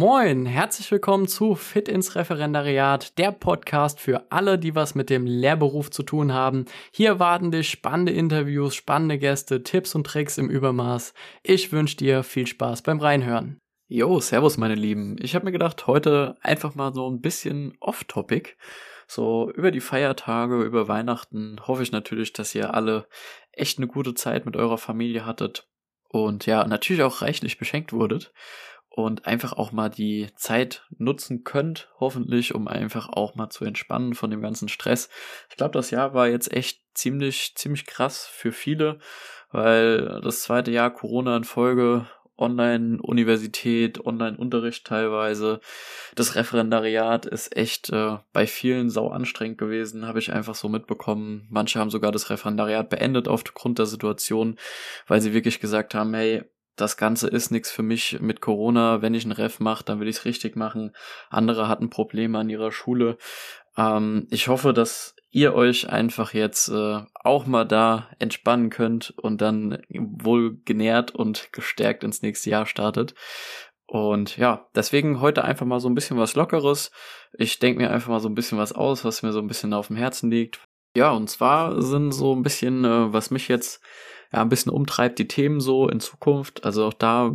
Moin, herzlich willkommen zu Fit ins Referendariat, der Podcast für alle, die was mit dem Lehrberuf zu tun haben. Hier warten dich spannende Interviews, spannende Gäste, Tipps und Tricks im Übermaß. Ich wünsche dir viel Spaß beim Reinhören. Jo, servus meine Lieben. Ich habe mir gedacht, heute einfach mal so ein bisschen off-topic. So über die Feiertage, über Weihnachten hoffe ich natürlich, dass ihr alle echt eine gute Zeit mit eurer Familie hattet und ja, natürlich auch reichlich beschenkt wurdet und einfach auch mal die Zeit nutzen könnt, hoffentlich, um einfach auch mal zu entspannen von dem ganzen Stress. Ich glaube, das Jahr war jetzt echt ziemlich, ziemlich krass für viele, weil das zweite Jahr Corona in Folge Online-Universität, Online-Unterricht teilweise. Das Referendariat ist echt äh, bei vielen sau anstrengend gewesen, habe ich einfach so mitbekommen. Manche haben sogar das Referendariat beendet aufgrund der Situation, weil sie wirklich gesagt haben, hey, das Ganze ist nichts für mich mit Corona. Wenn ich ein Ref mache, dann will ich es richtig machen. Andere hatten Probleme an ihrer Schule. Ähm, ich hoffe, dass ihr euch einfach jetzt äh, auch mal da entspannen könnt und dann wohl genährt und gestärkt ins nächste Jahr startet. Und ja, deswegen heute einfach mal so ein bisschen was Lockeres. Ich denke mir einfach mal so ein bisschen was aus, was mir so ein bisschen auf dem Herzen liegt. Ja, und zwar sind so ein bisschen, äh, was mich jetzt ja, ein bisschen umtreibt, die Themen so in Zukunft. Also auch da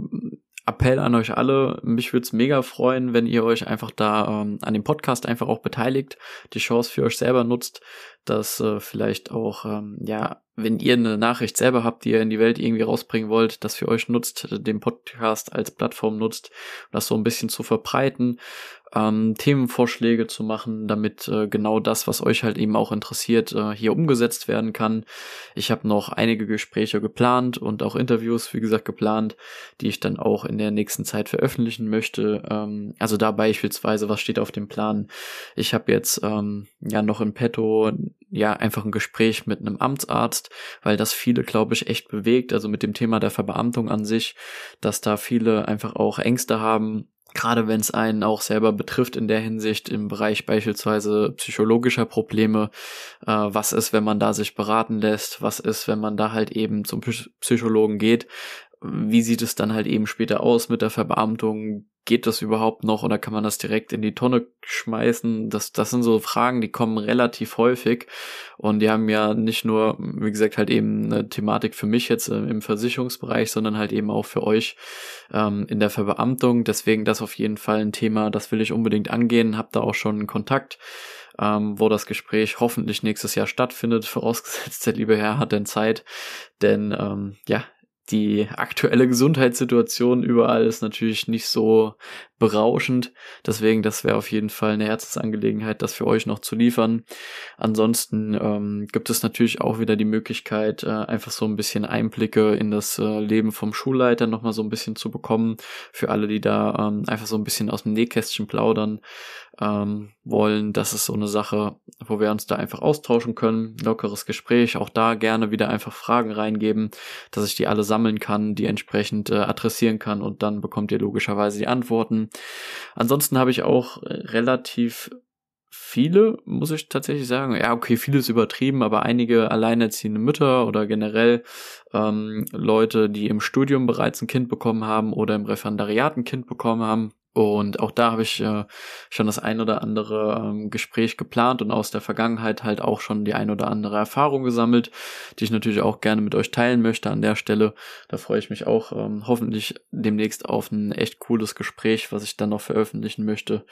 Appell an euch alle. Mich würde es mega freuen, wenn ihr euch einfach da ähm, an dem Podcast einfach auch beteiligt, die Chance für euch selber nutzt, dass äh, vielleicht auch, ähm, ja, wenn ihr eine Nachricht selber habt, die ihr in die Welt irgendwie rausbringen wollt, dass für euch nutzt, den Podcast als Plattform nutzt, das so ein bisschen zu verbreiten, ähm, Themenvorschläge zu machen, damit äh, genau das, was euch halt eben auch interessiert, äh, hier umgesetzt werden kann. Ich habe noch einige Gespräche geplant und auch Interviews, wie gesagt, geplant, die ich dann auch in der nächsten Zeit veröffentlichen möchte. Ähm, also da beispielsweise, was steht auf dem Plan? Ich habe jetzt ähm, ja noch in petto ja einfach ein Gespräch mit einem Amtsarzt, weil das viele, glaube ich, echt bewegt. Also mit dem Thema der Verbeamtung an sich, dass da viele einfach auch Ängste haben, gerade wenn es einen auch selber betrifft in der Hinsicht im Bereich beispielsweise psychologischer Probleme, äh, was ist, wenn man da sich beraten lässt, was ist, wenn man da halt eben zum Psychologen geht, wie sieht es dann halt eben später aus mit der Verbeamtung? Geht das überhaupt noch oder kann man das direkt in die Tonne schmeißen? Das, das sind so Fragen, die kommen relativ häufig und die haben ja nicht nur, wie gesagt, halt eben eine Thematik für mich jetzt äh, im Versicherungsbereich, sondern halt eben auch für euch ähm, in der Verbeamtung. Deswegen das auf jeden Fall ein Thema, das will ich unbedingt angehen. Hab da auch schon Kontakt ähm, wo das Gespräch hoffentlich nächstes Jahr stattfindet, vorausgesetzt der liebe Herr hat denn Zeit, denn ähm, ja, die aktuelle Gesundheitssituation überall ist natürlich nicht so berauschend. Deswegen, das wäre auf jeden Fall eine Herzensangelegenheit, das für euch noch zu liefern. Ansonsten ähm, gibt es natürlich auch wieder die Möglichkeit, äh, einfach so ein bisschen Einblicke in das äh, Leben vom Schulleiter nochmal so ein bisschen zu bekommen. Für alle, die da ähm, einfach so ein bisschen aus dem Nähkästchen plaudern ähm, wollen. Das ist so eine Sache, wo wir uns da einfach austauschen können. Lockeres Gespräch. Auch da gerne wieder einfach Fragen reingeben, dass ich die alle sammeln kann, die entsprechend äh, adressieren kann und dann bekommt ihr logischerweise die Antworten. Ansonsten habe ich auch relativ viele, muss ich tatsächlich sagen. Ja, okay, vieles übertrieben, aber einige alleinerziehende Mütter oder generell ähm, Leute, die im Studium bereits ein Kind bekommen haben oder im Referendariat ein Kind bekommen haben. Und auch da habe ich äh, schon das ein oder andere ähm, Gespräch geplant und aus der Vergangenheit halt auch schon die ein oder andere Erfahrung gesammelt, die ich natürlich auch gerne mit euch teilen möchte an der Stelle. Da freue ich mich auch ähm, hoffentlich demnächst auf ein echt cooles Gespräch, was ich dann noch veröffentlichen möchte.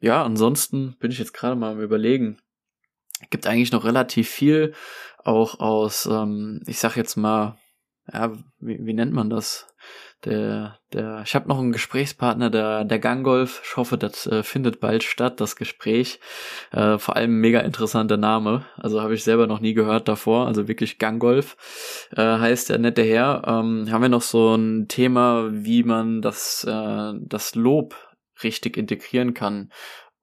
Ja, ansonsten bin ich jetzt gerade mal am überlegen. Gibt eigentlich noch relativ viel, auch aus, ähm, ich sag jetzt mal, ja, wie, wie nennt man das? Der, der, ich habe noch einen Gesprächspartner, der, der Gangolf. Ich hoffe, das äh, findet bald statt, das Gespräch. Äh, vor allem mega interessanter Name. Also habe ich selber noch nie gehört davor. Also wirklich Gangolf äh, heißt der nette Herr. Ähm, haben wir noch so ein Thema, wie man das, äh, das Lob richtig integrieren kann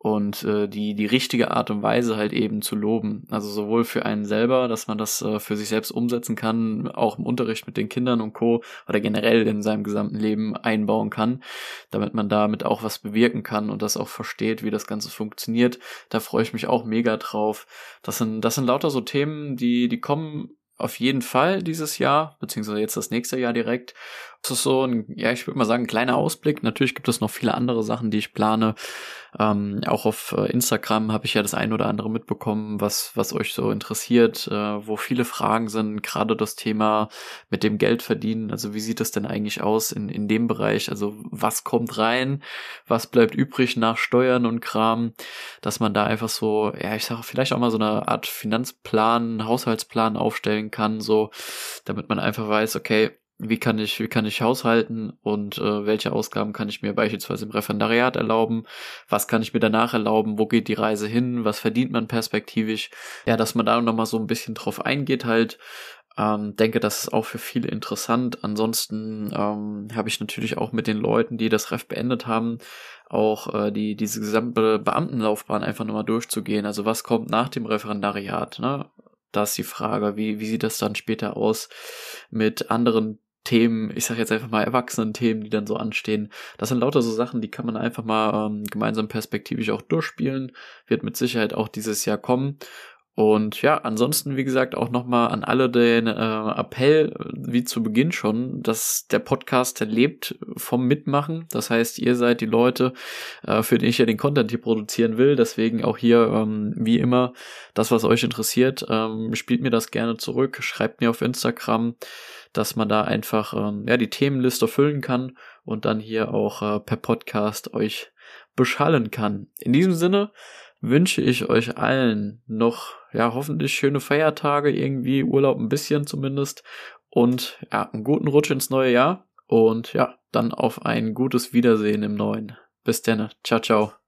und äh, die die richtige Art und Weise halt eben zu loben. Also sowohl für einen selber, dass man das äh, für sich selbst umsetzen kann, auch im Unterricht mit den Kindern und Co. oder generell in seinem gesamten Leben einbauen kann, damit man damit auch was bewirken kann und das auch versteht, wie das Ganze funktioniert. Da freue ich mich auch mega drauf. Das sind das sind lauter so Themen, die die kommen auf jeden Fall dieses Jahr, beziehungsweise jetzt das nächste Jahr direkt. Das ist so ein, ja, ich würde mal sagen, ein kleiner Ausblick. Natürlich gibt es noch viele andere Sachen, die ich plane. Ähm, auch auf äh, Instagram habe ich ja das ein oder andere mitbekommen, was, was euch so interessiert, äh, wo viele Fragen sind, gerade das Thema mit dem Geld verdienen. Also wie sieht das denn eigentlich aus in, in dem Bereich? Also was kommt rein? Was bleibt übrig nach Steuern und Kram? Dass man da einfach so, ja, ich sage vielleicht auch mal so eine Art Finanzplan, Haushaltsplan aufstellen kann, so, damit man einfach weiß, okay, wie kann ich, wie kann ich haushalten und äh, welche Ausgaben kann ich mir beispielsweise im Referendariat erlauben, was kann ich mir danach erlauben, wo geht die Reise hin, was verdient man perspektivisch, ja, dass man da nochmal so ein bisschen drauf eingeht halt, ähm, denke, das ist auch für viele interessant. Ansonsten ähm, habe ich natürlich auch mit den Leuten, die das Ref beendet haben, auch äh, die diese gesamte Beamtenlaufbahn einfach nochmal durchzugehen. Also was kommt nach dem Referendariat? Ne? Da ist die Frage, wie, wie sieht das dann später aus mit anderen Themen, ich sage jetzt einfach mal Erwachsenen-Themen, die dann so anstehen. Das sind lauter so Sachen, die kann man einfach mal ähm, gemeinsam perspektivisch auch durchspielen. Wird mit Sicherheit auch dieses Jahr kommen. Und ja, ansonsten, wie gesagt, auch nochmal an alle den äh, Appell, wie zu Beginn schon, dass der Podcast lebt vom Mitmachen. Das heißt, ihr seid die Leute, äh, für die ich ja den Content hier produzieren will. Deswegen auch hier, ähm, wie immer, das, was euch interessiert, ähm, spielt mir das gerne zurück, schreibt mir auf Instagram dass man da einfach ähm, ja die Themenliste füllen kann und dann hier auch äh, per Podcast euch beschallen kann. In diesem Sinne wünsche ich euch allen noch ja hoffentlich schöne Feiertage, irgendwie Urlaub ein bisschen zumindest und ja einen guten Rutsch ins neue Jahr und ja dann auf ein gutes Wiedersehen im neuen. Bis dann, ciao ciao.